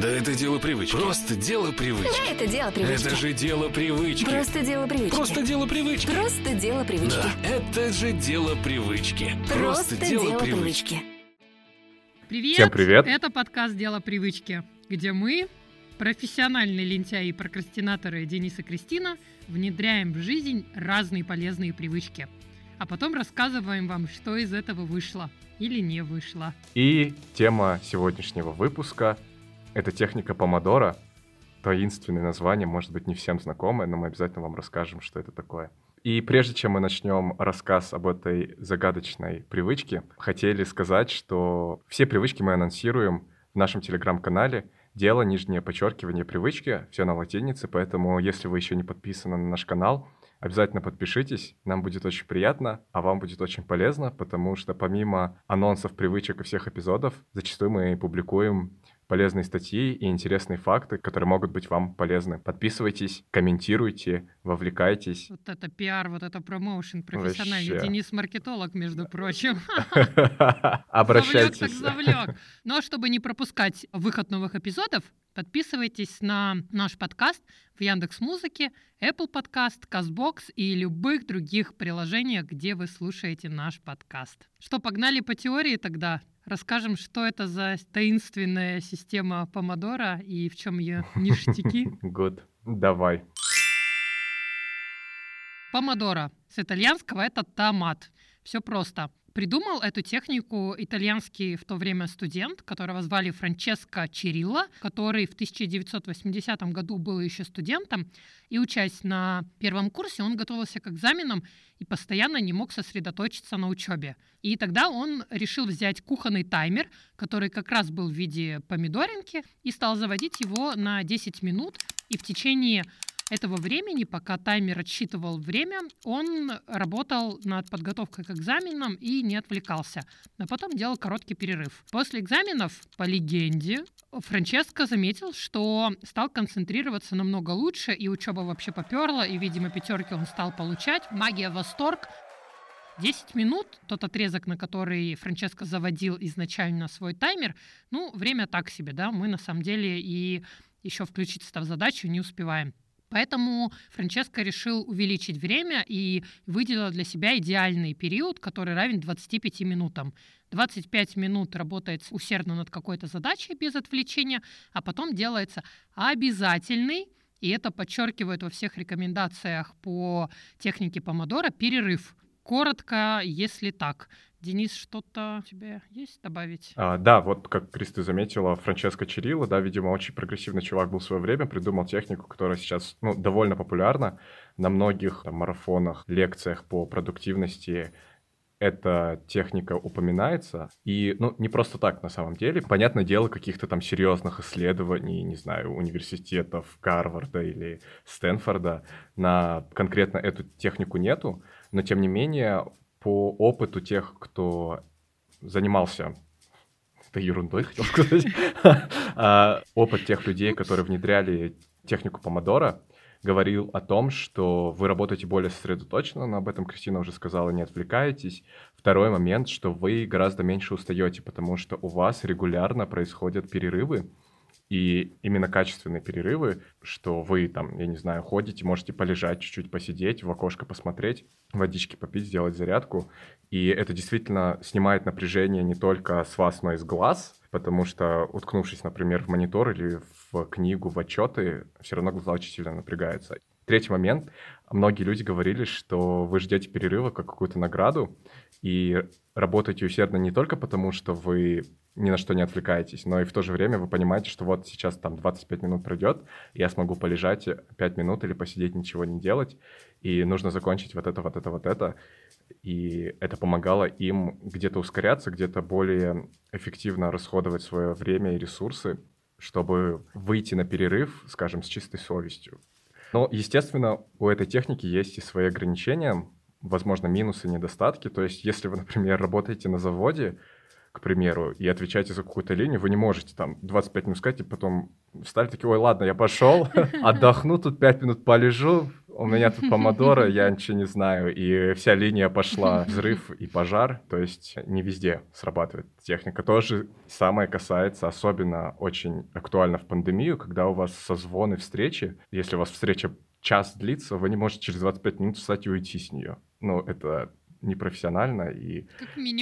Да это дело привычки. Просто дело привычки. Это дело привычки. Это же дело привычки. Просто дело привычки. Просто дело привычки. Просто дело привычки. Да, это же дело привычки. Просто дело привычки. Привет! Всем привет. Это подкаст «Дело привычки», где мы, профессиональные лентяи и прокрастинаторы Денис и Кристина, внедряем в жизнь разные полезные привычки. А потом рассказываем вам, что из этого вышло или не вышло. И тема сегодняшнего выпуска — это техника помодора. Таинственное название, может быть, не всем знакомое, но мы обязательно вам расскажем, что это такое. И прежде чем мы начнем рассказ об этой загадочной привычке, хотели сказать, что все привычки мы анонсируем в нашем телеграм-канале. Дело, нижнее подчеркивание, привычки, все на латинице, поэтому если вы еще не подписаны на наш канал, обязательно подпишитесь, нам будет очень приятно, а вам будет очень полезно, потому что помимо анонсов, привычек и всех эпизодов, зачастую мы публикуем полезные статьи и интересные факты, которые могут быть вам полезны. Подписывайтесь, комментируйте, вовлекайтесь. Вот это пиар, вот это промоушен профессиональный. Вообще. Денис маркетолог, между прочим. Обращайтесь. Завлек так завлек. Но чтобы не пропускать выход новых эпизодов, подписывайтесь на наш подкаст в Яндекс Музыке, Apple Podcast, Castbox и любых других приложениях, где вы слушаете наш подкаст. Что, погнали по теории тогда? Расскажем, что это за таинственная система помодора и в чем ее ништяки. Good. Давай. Помодоро. С итальянского это томат. Все просто. Придумал эту технику итальянский в то время студент, которого звали Франческо Чирилла, который в 1980 году был еще студентом. И учась на первом курсе, он готовился к экзаменам и постоянно не мог сосредоточиться на учебе. И тогда он решил взять кухонный таймер, который как раз был в виде помидоринки, и стал заводить его на 10 минут. И в течение этого времени, пока таймер отсчитывал время, он работал над подготовкой к экзаменам и не отвлекался. А потом делал короткий перерыв. После экзаменов, по легенде, Франческо заметил, что стал концентрироваться намного лучше, и учеба вообще поперла, и, видимо, пятерки он стал получать. Магия, восторг. 10 минут, тот отрезок, на который Франческо заводил изначально свой таймер, ну, время так себе, да, мы на самом деле и еще включиться в задачу не успеваем. Поэтому Франческо решил увеличить время и выделил для себя идеальный период, который равен 25 минутам. 25 минут работает усердно над какой-то задачей без отвлечения, а потом делается обязательный, и это подчеркивает во всех рекомендациях по технике помодора, перерыв. Коротко, если так. Денис, что-то у тебя есть добавить? А, да, вот как Кристи заметила, Франческо Чирилла, да, видимо, очень прогрессивный чувак был в свое время, придумал технику, которая сейчас, ну, довольно популярна на многих там, марафонах, лекциях по продуктивности, эта техника упоминается. И, ну, не просто так на самом деле. Понятное дело, каких-то там серьезных исследований, не знаю, университетов Гарварда или Стэнфорда на конкретно эту технику нету. Но, тем не менее, по опыту тех, кто занимался это ерундой, хотел сказать, А, опыт тех людей, которые внедряли технику помодора, говорил о том, что вы работаете более сосредоточенно, но об этом Кристина уже сказала, не отвлекаетесь. Второй момент, что вы гораздо меньше устаете, потому что у вас регулярно происходят перерывы, и именно качественные перерывы, что вы там, я не знаю, ходите, можете полежать чуть-чуть, посидеть, в окошко посмотреть, водички попить, сделать зарядку. И это действительно снимает напряжение не только с вас, но и с глаз, потому что, уткнувшись, например, в монитор или в книгу, в отчеты, все равно глаза очень сильно напрягаются. Третий момент. Многие люди говорили, что вы ждете перерыва как какую-то награду, и работаете усердно не только потому, что вы ни на что не отвлекаетесь, но и в то же время вы понимаете, что вот сейчас там 25 минут пройдет, я смогу полежать 5 минут или посидеть, ничего не делать, и нужно закончить вот это, вот это, вот это. И это помогало им где-то ускоряться, где-то более эффективно расходовать свое время и ресурсы, чтобы выйти на перерыв, скажем, с чистой совестью. Но, естественно, у этой техники есть и свои ограничения, возможно, минусы, недостатки. То есть, если вы, например, работаете на заводе, к примеру, и отвечаете за какую-то линию, вы не можете там 25 минут сказать, и потом встали такие, ой, ладно, я пошел, отдохну тут 5 минут полежу, у меня тут помодоро, я ничего не знаю, и вся линия пошла, взрыв и пожар, то есть не везде срабатывает техника. Тоже самое касается, особенно очень актуально в пандемию, когда у вас созвоны, встречи, если у вас встреча час длится, вы не можете через 25 минут встать и уйти с нее. Ну, это непрофессионально, и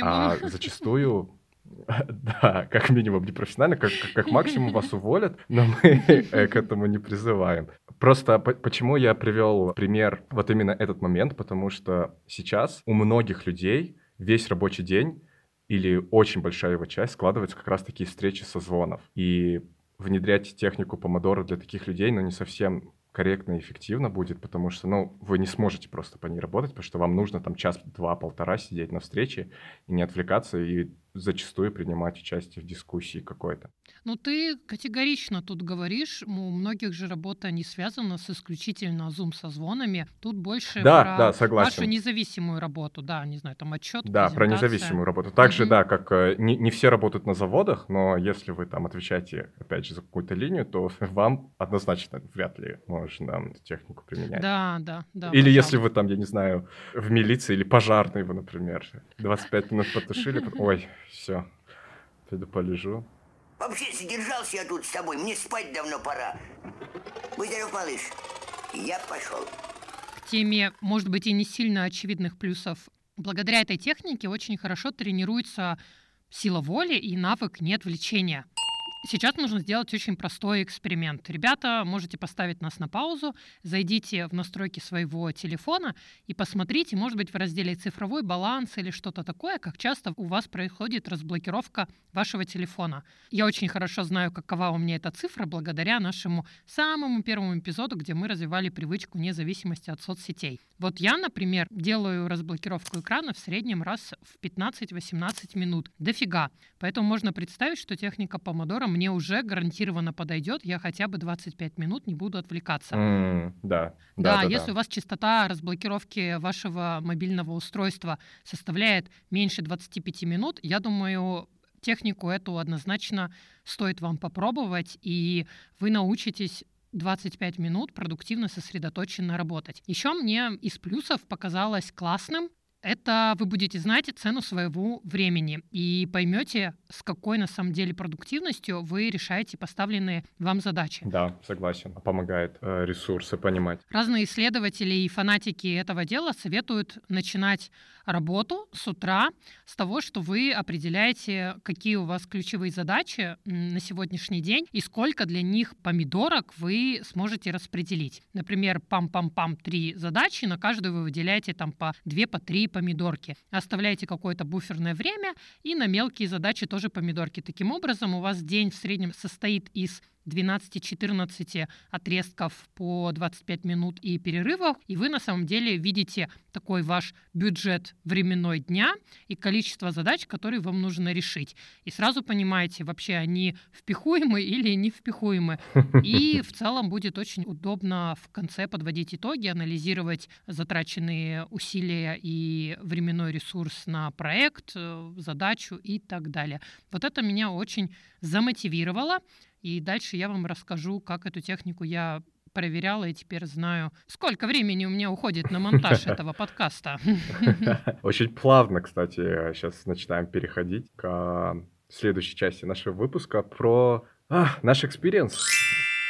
а, зачастую да, как минимум непрофессионально, как, как, как максимум вас уволят, но мы э, к этому не призываем. Просто по- почему я привел пример вот именно этот момент, потому что сейчас у многих людей весь рабочий день или очень большая его часть складывается как раз такие встречи созвонов. И внедрять технику помодоро для таких людей, ну, не совсем корректно и эффективно будет, потому что, ну, вы не сможете просто по ней работать, потому что вам нужно там час, два, полтора сидеть на встрече и не отвлекаться, и зачастую принимать участие в дискуссии какой-то. Ну, ты категорично тут говоришь, у многих же работа не связана с исключительно зум-созвонами. Тут больше Да, про да, согласен. вашу независимую работу, да, не знаю, там отчет, Да, про независимую работу. Также, Мгм. да, как э, не, не все работают на заводах, но если вы там отвечаете, опять же, за какую-то линию, то вам однозначно вряд ли можно эту технику применять. Да, да, да. Или если пожалуйста. вы там, я не знаю, в милиции или пожарный вы, например, 25 минут потушили, ой, все, пойду полежу. Вообще задержался я тут с тобой, мне спать давно пора. Будь малыш. Я пошел. к теме, может быть, и не сильно очевидных плюсов. Благодаря этой технике очень хорошо тренируется сила воли и навык неотвлечения. Сейчас нужно сделать очень простой эксперимент. Ребята, можете поставить нас на паузу, зайдите в настройки своего телефона и посмотрите, может быть, в разделе «Цифровой баланс» или что-то такое, как часто у вас происходит разблокировка вашего телефона. Я очень хорошо знаю, какова у меня эта цифра благодаря нашему самому первому эпизоду, где мы развивали привычку независимости от соцсетей. Вот я, например, делаю разблокировку экрана в среднем раз в 15-18 минут. Дофига. Поэтому можно представить, что техника помодора мне уже гарантированно подойдет. Я хотя бы 25 минут не буду отвлекаться. М, Да, Да, да, да, если да. у вас частота разблокировки вашего мобильного устройства составляет меньше 25 минут, я думаю, технику эту однозначно стоит вам попробовать, и вы научитесь 25 минут продуктивно сосредоточенно работать. Еще мне из плюсов показалось классным это вы будете знать цену своего времени и поймете, с какой на самом деле продуктивностью вы решаете поставленные вам задачи. Да, согласен. Помогает э, ресурсы понимать. Разные исследователи и фанатики этого дела советуют начинать работу с утра с того, что вы определяете, какие у вас ключевые задачи на сегодняшний день и сколько для них помидорок вы сможете распределить. Например, пам-пам-пам три задачи, на каждую вы выделяете там по две, по три помидорки. Оставляете какое-то буферное время и на мелкие задачи тоже помидорки. Таким образом, у вас день в среднем состоит из 12-14 отрезков по 25 минут и перерывов, и вы на самом деле видите такой ваш бюджет временной дня и количество задач, которые вам нужно решить. И сразу понимаете, вообще они впихуемы или не впихуемы. И в целом будет очень удобно в конце подводить итоги, анализировать затраченные усилия и временной ресурс на проект, э, задачу и так далее. Вот это меня очень замотивировало. И дальше я вам расскажу, как эту технику я проверяла и теперь знаю, сколько времени у меня уходит на монтаж этого подкаста. Очень плавно, кстати, сейчас начинаем переходить к следующей части нашего выпуска про а, наш experience.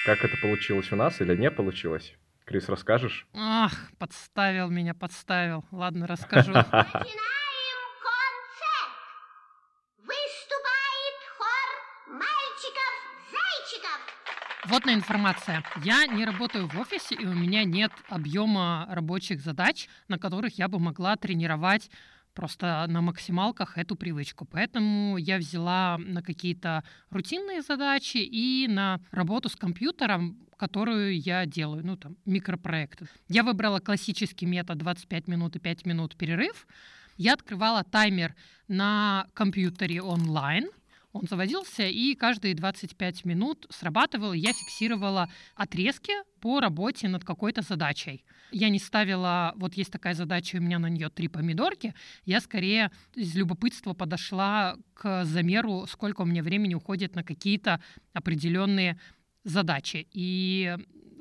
Как это получилось у нас или не получилось? Крис, расскажешь? Ах, подставил меня, подставил. Ладно, расскажу. Вот информация. Я не работаю в офисе, и у меня нет объема рабочих задач, на которых я бы могла тренировать просто на максималках эту привычку. Поэтому я взяла на какие-то рутинные задачи и на работу с компьютером, которую я делаю, ну там, микропроекты. Я выбрала классический метод 25 минут и 5 минут перерыв. Я открывала таймер на компьютере онлайн, он заводился, и каждые 25 минут срабатывал, я фиксировала отрезки по работе над какой-то задачей. Я не ставила, вот есть такая задача, у меня на нее три помидорки, я скорее из любопытства подошла к замеру, сколько у меня времени уходит на какие-то определенные задачи. И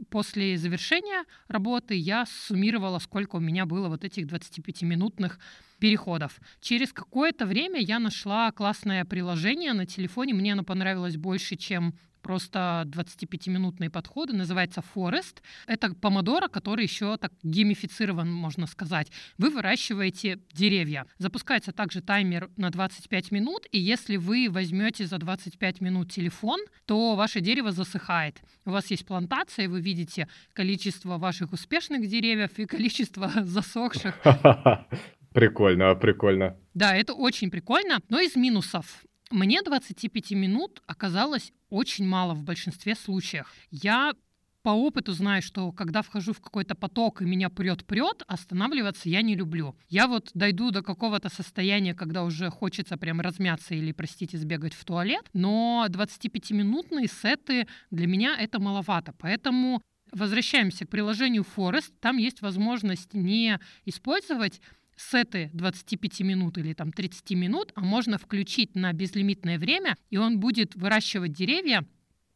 после завершения работы я суммировала, сколько у меня было вот этих 25-минутных переходов. Через какое-то время я нашла классное приложение на телефоне. Мне оно понравилось больше, чем просто 25-минутные подходы, называется Forest. Это помодоро, который еще так геймифицирован, можно сказать. Вы выращиваете деревья. Запускается также таймер на 25 минут, и если вы возьмете за 25 минут телефон, то ваше дерево засыхает. У вас есть плантация, вы видите количество ваших успешных деревьев и количество засохших. Прикольно, прикольно. Да, это очень прикольно. Но из минусов. Мне 25 минут оказалось очень мало в большинстве случаев. Я по опыту знаю, что когда вхожу в какой-то поток и меня прет-прет, останавливаться я не люблю. Я вот дойду до какого-то состояния, когда уже хочется прям размяться или, простите, сбегать в туалет, но 25-минутные сеты для меня это маловато. Поэтому возвращаемся к приложению Forest. Там есть возможность не использовать сеты 25 минут или там 30 минут, а можно включить на безлимитное время, и он будет выращивать деревья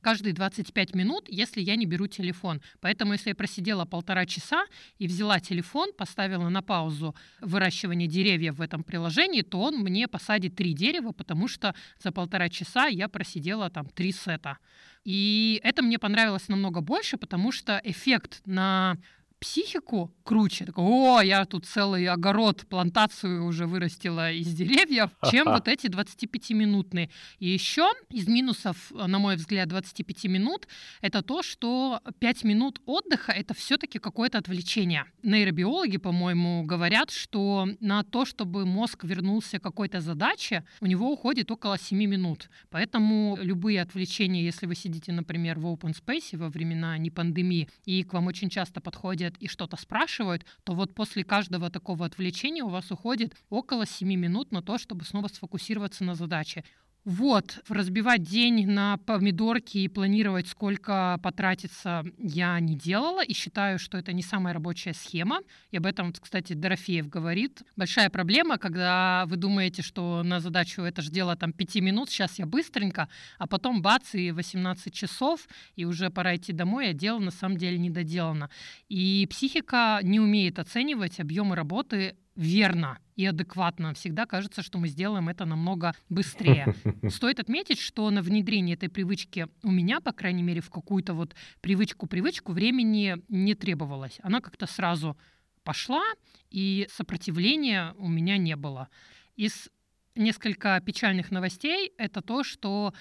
каждые 25 минут, если я не беру телефон. Поэтому, если я просидела полтора часа и взяла телефон, поставила на паузу выращивание деревьев в этом приложении, то он мне посадит три дерева, потому что за полтора часа я просидела там три сета. И это мне понравилось намного больше, потому что эффект на психику круче. Такой, о, я тут целый огород, плантацию уже вырастила из деревьев, чем вот эти 25-минутные. И еще из минусов, на мой взгляд, 25 минут, это то, что 5 минут отдыха — это все-таки какое-то отвлечение. Нейробиологи, по-моему, говорят, что на то, чтобы мозг вернулся к какой-то задаче, у него уходит около 7 минут. Поэтому любые отвлечения, если вы сидите, например, в open space во времена не пандемии, и к вам очень часто подходят и что-то спрашивают, то вот после каждого такого отвлечения у вас уходит около 7 минут на то, чтобы снова сфокусироваться на задаче. Вот, разбивать день на помидорки и планировать, сколько потратится, я не делала и считаю, что это не самая рабочая схема. И об этом, кстати, Дорофеев говорит. Большая проблема, когда вы думаете, что на задачу это же дело там 5 минут, сейчас я быстренько, а потом бац, и 18 часов, и уже пора идти домой, а дело на самом деле не доделано. И психика не умеет оценивать объемы работы верно и адекватно. Всегда кажется, что мы сделаем это намного быстрее. Стоит отметить, что на внедрение этой привычки у меня, по крайней мере, в какую-то вот привычку-привычку времени не требовалось. Она как-то сразу пошла, и сопротивления у меня не было. Из несколько печальных новостей это то, что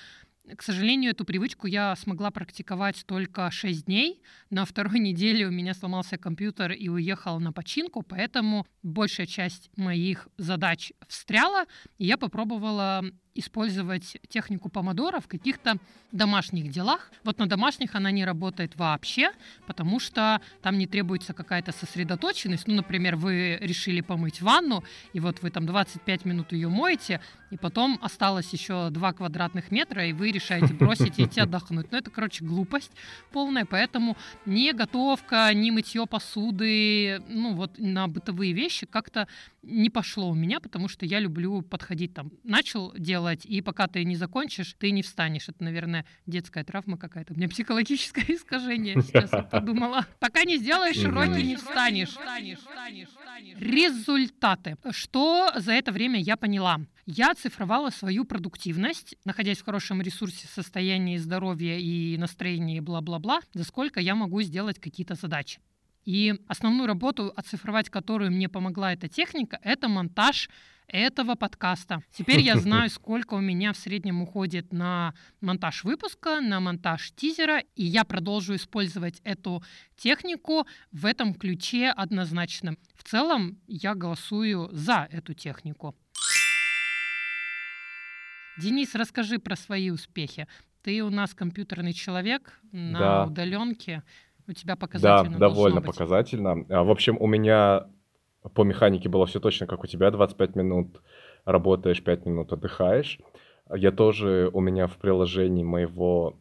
к сожалению, эту привычку я смогла практиковать только 6 дней. На второй неделе у меня сломался компьютер и уехал на починку, поэтому большая часть моих задач встряла. И я попробовала использовать технику помодора в каких-то домашних делах. Вот на домашних она не работает вообще, потому что там не требуется какая-то сосредоточенность. Ну, например, вы решили помыть ванну, и вот вы там 25 минут ее моете, и потом осталось еще 2 квадратных метра, и вы решаете бросить и идти отдохнуть. Ну, это, короче, глупость полная, поэтому ни готовка, ни мытье посуды, ну, вот на бытовые вещи как-то не пошло у меня, потому что я люблю подходить там. Начал делать, и пока ты не закончишь, ты не встанешь. Это, наверное, детская травма какая-то. У меня психологическое искажение, сейчас я подумала. Пока не сделаешь уроки, не встанешь. Результаты. Что за это время я поняла? Я оцифровала свою продуктивность, находясь в хорошем ресурсе, состоянии здоровья и настроении, бла-бла-бла, за сколько я могу сделать какие-то задачи. И основную работу, оцифровать которую мне помогла эта техника, это монтаж этого подкаста. Теперь я знаю, сколько у меня в среднем уходит на монтаж выпуска, на монтаж тизера, и я продолжу использовать эту технику в этом ключе однозначно. В целом я голосую за эту технику. Денис, расскажи про свои успехи. Ты у нас компьютерный человек на Да. удаленке. У тебя Да, показательно довольно должно быть. показательно. А, В общем, у меня по механике было все точно, как у тебя. 25 минут работаешь, 5 минут отдыхаешь. Я тоже, у меня в приложении моего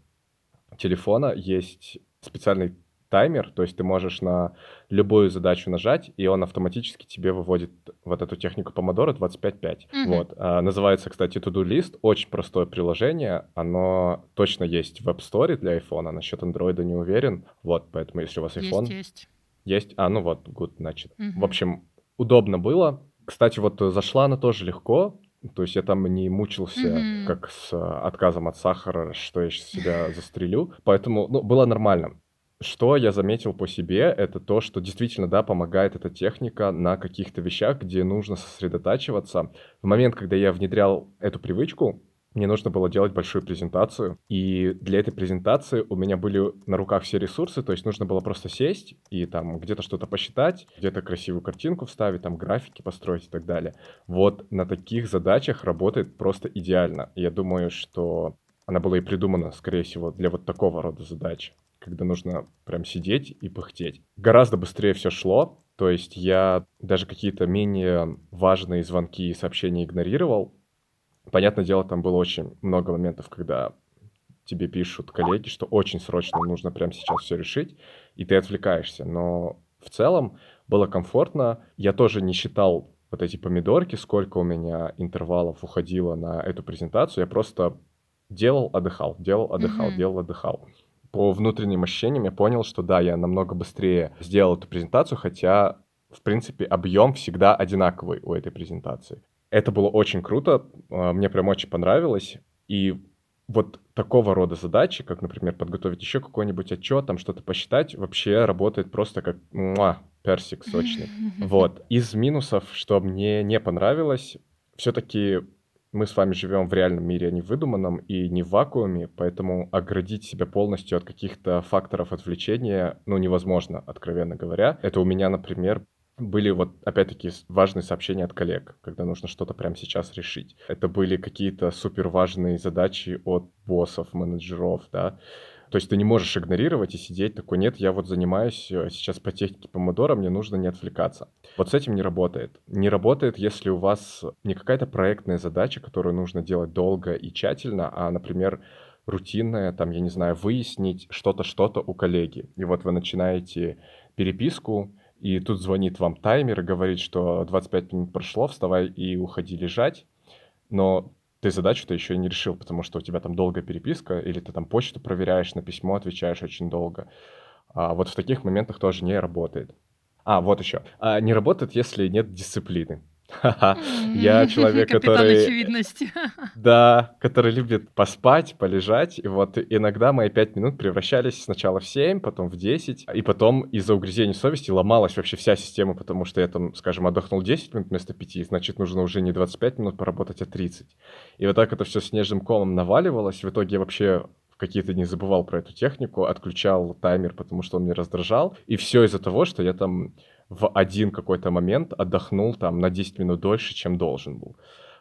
телефона есть специальный таймер, то есть ты можешь на любую задачу нажать, и он автоматически тебе выводит вот эту технику помодоро 25-5. Мгм. Вот. А, называется, кстати, To-Do List. Очень простое приложение. Оно точно есть в App Store для iPhone. Насчет Android не уверен. Вот, поэтому если у вас iPhone Есть, есть. есть. А, ну вот, good, значит. Мгм. В общем, удобно было. Кстати, вот э, зашла она тоже легко. То есть я там не мучился, Мгм. как с э, отказом от сахара, что я сейчас себя застрелю. Поэтому, ну, было нормально. Что я заметил по себе, это то, что действительно, да, помогает эта техника на каких-то вещах, где нужно сосредотачиваться. В момент, когда я внедрял эту привычку, мне нужно было делать большую презентацию, и для этой презентации у меня были на руках все ресурсы, то есть нужно было просто сесть и там где-то что-то посчитать, где-то красивую картинку вставить, там графики построить и так далее. Вот на таких задачах работает просто идеально. Я думаю, что она была и придумана, скорее всего, для вот такого рода задач, когда нужно прям сидеть и пыхтеть. Гораздо быстрее все шло, то есть я даже какие-то менее важные звонки и сообщения игнорировал, Понятное дело, там было очень много моментов, когда тебе пишут коллеги, что очень срочно нужно прямо сейчас все решить, и ты отвлекаешься. Но в целом было комфортно. Я тоже не считал вот эти помидорки, сколько у меня интервалов уходило на эту презентацию. Я просто делал, отдыхал, делал, отдыхал, Мгм. делал, отдыхал. По внутренним ощущениям я понял, что да, я намного быстрее сделал эту презентацию, хотя, в принципе, объем всегда одинаковый у этой презентации. Это было очень круто, а, мне прям очень понравилось. И вот такого рода задачи, как, например, подготовить еще какой-нибудь отчет, там что-то посчитать, вообще работает просто как муа, персик сочный. Вот. Из минусов, что мне не понравилось, все-таки мы с вами живем в реальном мире, а не в выдуманном и не в вакууме, поэтому оградить себя полностью от каких-то факторов отвлечения, ну, невозможно, откровенно говоря. Это у меня, например, были вот, опять-таки, важные сообщения от коллег, когда нужно что-то прямо сейчас решить. Это были какие-то супер важные задачи от боссов, менеджеров, да. То есть ты не можешь игнорировать и сидеть такой, нет, я вот занимаюсь э, сейчас по технике помодора, мне нужно не отвлекаться. Вот с этим не работает. Не работает, если у вас не какая-то проектная задача, которую нужно делать долго и тщательно, а, например, рутинная, там, я не знаю, выяснить что-то, что-то у коллеги. И вот вы начинаете переписку, и тут звонит вам таймер и говорит, что 25 минут прошло, вставай и уходи лежать. Но ты задачу-то еще не решил, потому что у тебя там долгая переписка, или ты там почту проверяешь, на письмо отвечаешь очень долго. А вот в таких моментах тоже не работает. А, вот еще. А, не работает, если нет дисциплины. Я человек, который... очевидности. Да, который любит поспать, полежать. И вот иногда мои пять минут превращались сначала в 7, потом в 10. И потом из-за угрызений совести ломалась вообще вся система, потому что я там, скажем, отдохнул 10 минут вместо 5, значит, нужно уже не 25 минут поработать, а 30. И вот так это все снежным комом наваливалось. В итоге я вообще в какие-то дни забывал про эту технику, отключал таймер, потому что он меня раздражал. И все из-за того, что я там в один какой-то момент отдохнул там на 10 минут дольше, чем должен был.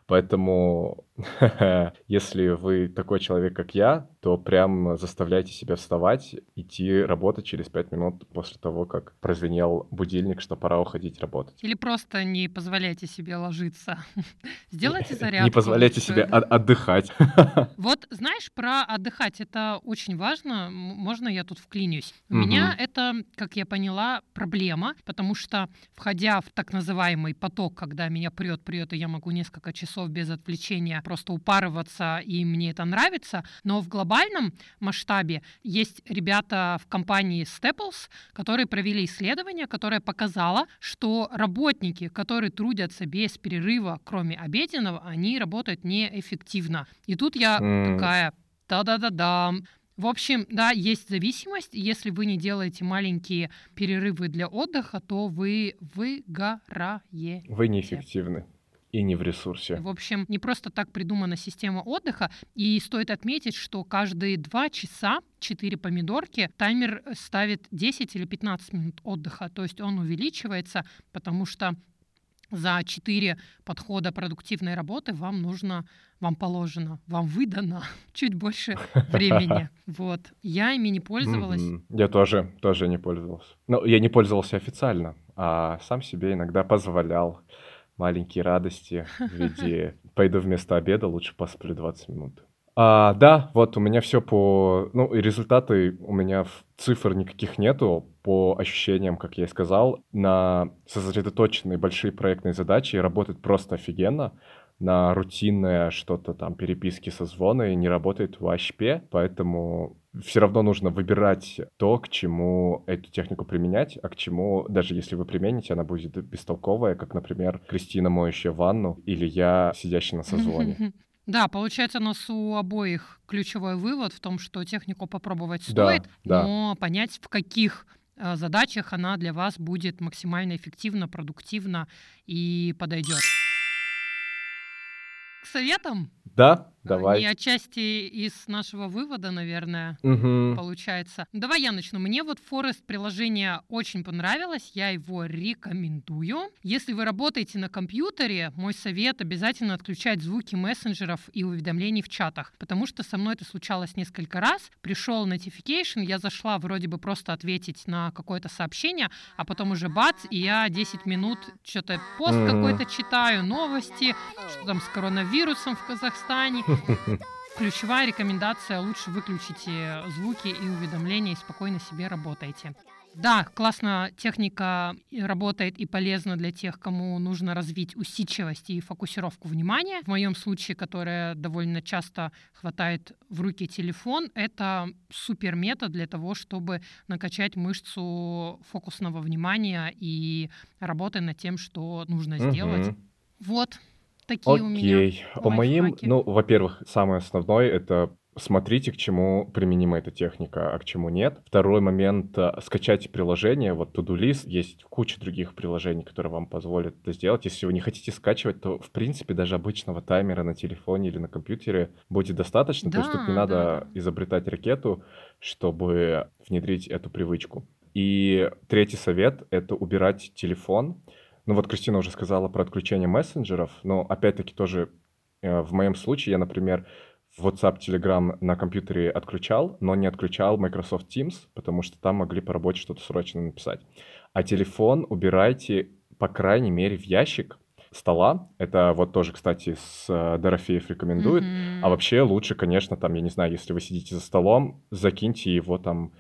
Поэтому, если вы такой человек, как я, то прям заставляйте себя вставать, идти работать через 5 минут после того, как прозвенел будильник, что пора уходить работать. Или просто не позволяйте себе ложиться. Сделайте зарядку. Не позволяйте себе от- отдыхать. Вот знаешь, про отдыхать это очень важно. Можно я тут вклинюсь? У меня это, как я поняла, проблема, потому что входя в так называемый поток, когда меня прет, прет, и я могу несколько часов без отвлечения просто упарываться, и мне это нравится, но в глобальном масштабе есть ребята в компании Staples, которые провели исследование, которое показало, что работники, которые трудятся без перерыва, кроме обеденного, они работают неэффективно. И тут я М. такая, да-да-да-да. В общем, да, есть зависимость. Если вы не делаете маленькие перерывы для отдыха, то вы выгораете. Вы неэффективны и не в ресурсе. В общем, не просто так придумана система отдыха. И стоит отметить, что каждые два часа 4 помидорки таймер ставит 10 или 15 минут отдыха. То есть он увеличивается, потому что за 4 подхода продуктивной работы вам нужно, вам положено, вам выдано чуть больше времени. Вот. Я ими не пользовалась. Я тоже, тоже не пользовался. Ну, я не пользовался официально, а сам себе иногда позволял маленькие радости в виде «пойду вместо обеда, лучше посплю 20 минут». А, да, вот у меня все по... Ну, и результаты у меня в- цифр никаких нету. По ощущениям, как я и сказал, на сосредоточенные большие проектные задачи работает просто офигенно. На рутинное что-то там, переписки, созвоны не работает вообще. Поэтому все равно нужно выбирать то, к чему эту технику применять, а к чему, даже если вы примените, она будет бестолковая, как, например, Кристина, моющая ванну, или я, сидящий на созвоне. Да, получается, у нас у обоих ключевой вывод в том, что технику попробовать Да, стоит, да. но понять, в каких э, задачах она для вас будет максимально эффективна, продуктивна и подойдет. К советам? Да, давай. отчасти из нашего вывода, наверное, Мгм. получается. Давай я начну. Мне вот Forest приложение очень понравилось, я его рекомендую. Если вы работаете на компьютере, мой совет обязательно отключать звуки мессенджеров и уведомлений в чатах, потому что со мной это случалось несколько раз. Пришел notification, я зашла вроде бы просто ответить на какое-то сообщение, а потом уже бац, и я 10 минут что-то пост Мгм. какой-то читаю, новости, что там с коронавирусом в Казахстане. Ключевая рекомендация – лучше выключите звуки и уведомления и спокойно себе работайте. Да, классно техника работает и полезна для тех, кому нужно развить усидчивость и фокусировку внимания. В моем случае, которая довольно часто хватает в руки телефон, это супер метод для того, чтобы накачать мышцу фокусного внимания и работы над тем, что нужно сделать. Мгм. Вот такие у меня. Окей. По моим, лайфхаки. ну, во-первых, самое основное это смотрите, к чему применима эта техника, а к чему нет. Второй момент, э, скачайте приложение, вот To-Do List, есть куча других приложений, которые вам позволят это сделать. Если вы не хотите скачивать, то, в принципе, даже обычного таймера на телефоне или на компьютере будет достаточно. То есть тут Да, не да, надо да. изобретать ракету, чтобы внедрить эту привычку. И третий совет — это убирать телефон. Ну вот Кристина уже сказала про отключение мессенджеров, но опять-таки тоже э, в моем случае я, например, WhatsApp, Telegram на компьютере отключал, но не отключал Microsoft Teams, потому что там могли по работе что-то срочно написать. А телефон убирайте, по крайней мере, в ящик стола. Это вот тоже, кстати, с э, Дорофеев рекомендует. Мгм. А вообще лучше, конечно, там, я не знаю, если вы сидите за столом, закиньте его там,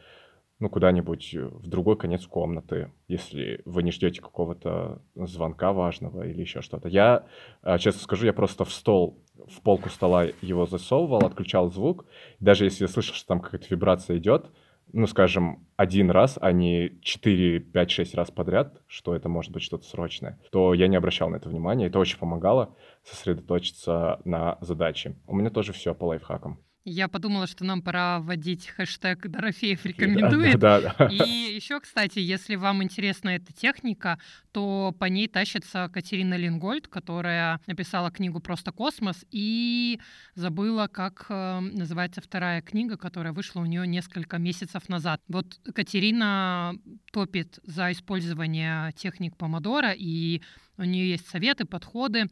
ну, куда-нибудь в другой конец комнаты, если вы не ждете какого-то звонка важного или еще что-то. Я, э, честно скажу, я просто в стол, в полку стола его засовывал, отключал звук. Даже если я слышал, что там какая-то вибрация идет, ну, скажем, один раз, а не 4, 5, 6 раз подряд, что это может быть что-то срочное, то я не обращал на это внимания. Это очень помогало сосредоточиться на задаче. У меня тоже все по лайфхакам. Я подумала, что нам пора вводить хэштег Дорофеев рекомендует. Да, да, да. И еще, кстати, если вам интересна эта техника, то по ней тащится Катерина Лингольд, которая написала книгу «Просто космос» и забыла, как э, называется вторая книга, которая вышла у нее несколько месяцев назад. Вот Катерина топит за использование техник Помодора, и у нее есть советы, подходы,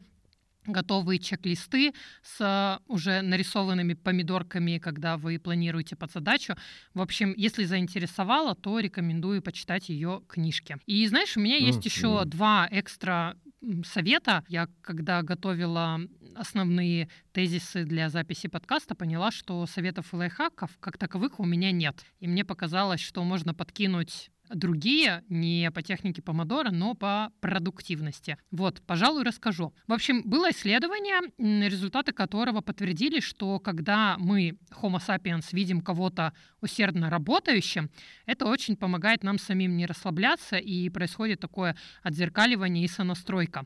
готовые чек-листы с э, уже нарисованными помидорками, когда вы планируете под задачу. В общем, если заинтересовало, то рекомендую почитать ее книжки. И знаешь, у меня есть еще Мгм. два экстра совета. Я, когда готовила основные тезисы для записи подкаста, поняла, что советов и лайфхаков как таковых у меня нет. И мне показалось, что можно подкинуть другие, не по технике помодора, но по продуктивности. Вот, пожалуй, расскажу. В общем, было исследование, результаты которого подтвердили, что когда мы, Homo sapiens, видим кого-то усердно работающим, это очень помогает нам самим не расслабляться, и происходит такое отзеркаливание и сонастройка.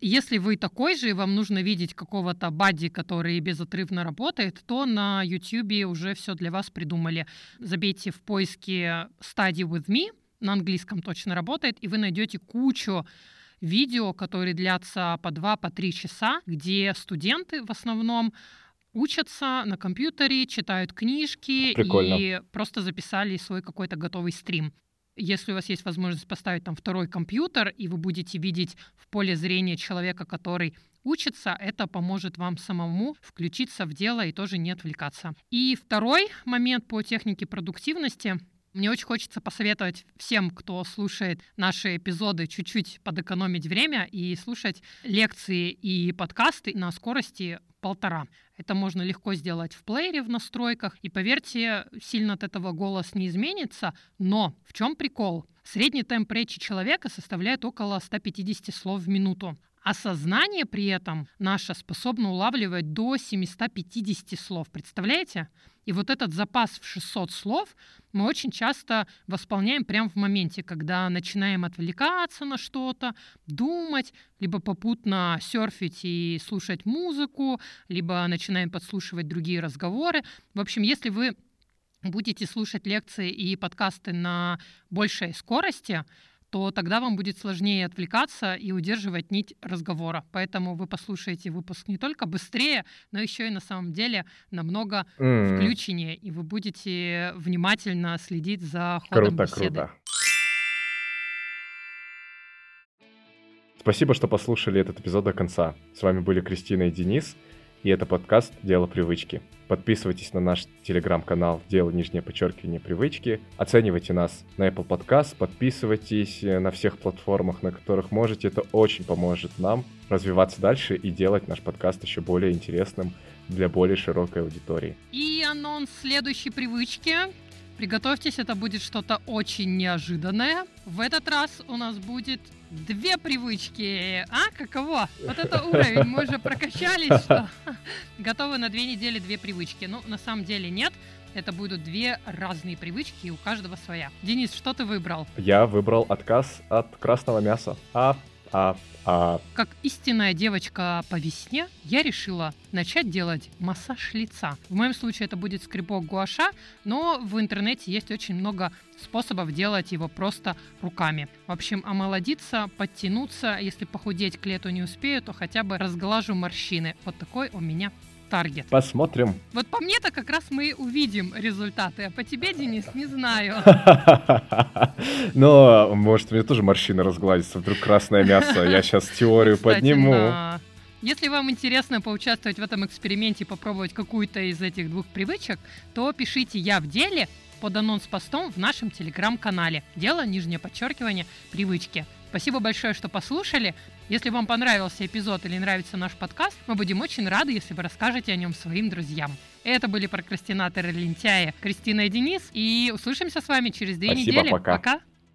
Если вы такой же, и вам нужно видеть какого-то бадди, который безотрывно работает, то на YouTube уже все для вас придумали. Забейте в поиске Study with me, на английском точно работает, и вы найдете кучу видео, которые длятся по 2 по 3 часа, где студенты в основном учатся на компьютере, читают книжки Прикольно. и просто записали свой какой-то готовый стрим. Если у вас есть возможность поставить там второй компьютер, и вы будете видеть в поле зрения человека, который учится, это поможет вам самому включиться в дело и тоже не отвлекаться. И второй момент по технике продуктивности. Мне очень хочется посоветовать всем, кто слушает наши эпизоды, чуть-чуть подэкономить время и слушать лекции и подкасты на скорости полтора. Это можно легко сделать в плеере в настройках. И поверьте, сильно от этого голос не изменится. Но в чем прикол? Средний темп речи человека составляет около 150 слов в минуту. А сознание при этом наше способно улавливать до 750 слов. Представляете? И вот этот запас в 600 слов мы очень часто восполняем прямо в моменте, когда начинаем отвлекаться на что-то, думать, либо попутно серфить и слушать музыку, либо начинаем подслушивать другие разговоры. В общем, если вы будете слушать лекции и подкасты на большей скорости, то тогда вам будет сложнее отвлекаться и удерживать нить разговора. Поэтому вы послушаете выпуск не только быстрее, но еще и на самом деле намного М, включеннее, и вы будете внимательно следить за ходом Круто, беседы. круто. Спасибо, что послушали этот эпизод до конца. С вами были Кристина и Денис, и это подкаст «Дело привычки». Подписывайтесь на наш телеграм-канал «Дело нижнее подчеркивание привычки», оценивайте нас на Apple Podcast, подписывайтесь э, на всех платформах, на которых можете, это очень поможет нам развиваться дальше и делать наш подкаст еще более интересным для более широкой аудитории. И анонс следующей привычки. Приготовьтесь, это будет что-то очень неожиданное. В этот раз у нас будет две привычки. А, каково? Вот это уровень, мы уже прокачались, что готовы на две недели две привычки. Ну, на самом деле нет. Это будут две разные привычки, и у каждого своя. Денис, что ты выбрал? Я выбрал отказ от красного мяса. А, а, а. Как истинная девочка по весне, я решила начать делать массаж лица. В моем случае это будет скребок гуаша, но в интернете есть очень много способов делать его просто руками. В общем, омолодиться, подтянуться, если похудеть к лету не успею, то хотя бы разглажу морщины. Вот такой у меня таргет. Посмотрим. Вот по мне-то как раз мы увидим результаты, а по тебе, Денис, не знаю. Но, может, мне тоже морщины разгладятся, вдруг красное мясо. Я сейчас теорию подниму. Если вам интересно поучаствовать в этом эксперименте и попробовать какую-то из этих двух привычек, то пишите «Я в деле» под анонс-постом в нашем телеграм-канале. Дело, нижнее подчеркивание, привычки. Спасибо большое, что послушали. Если вам понравился эпизод или нравится наш подкаст, мы будем очень рады, если вы расскажете о нем своим друзьям. Это были прокрастинаторы лентяи Кристина и Денис. И услышимся с вами через две Спасибо, недели. пока. пока.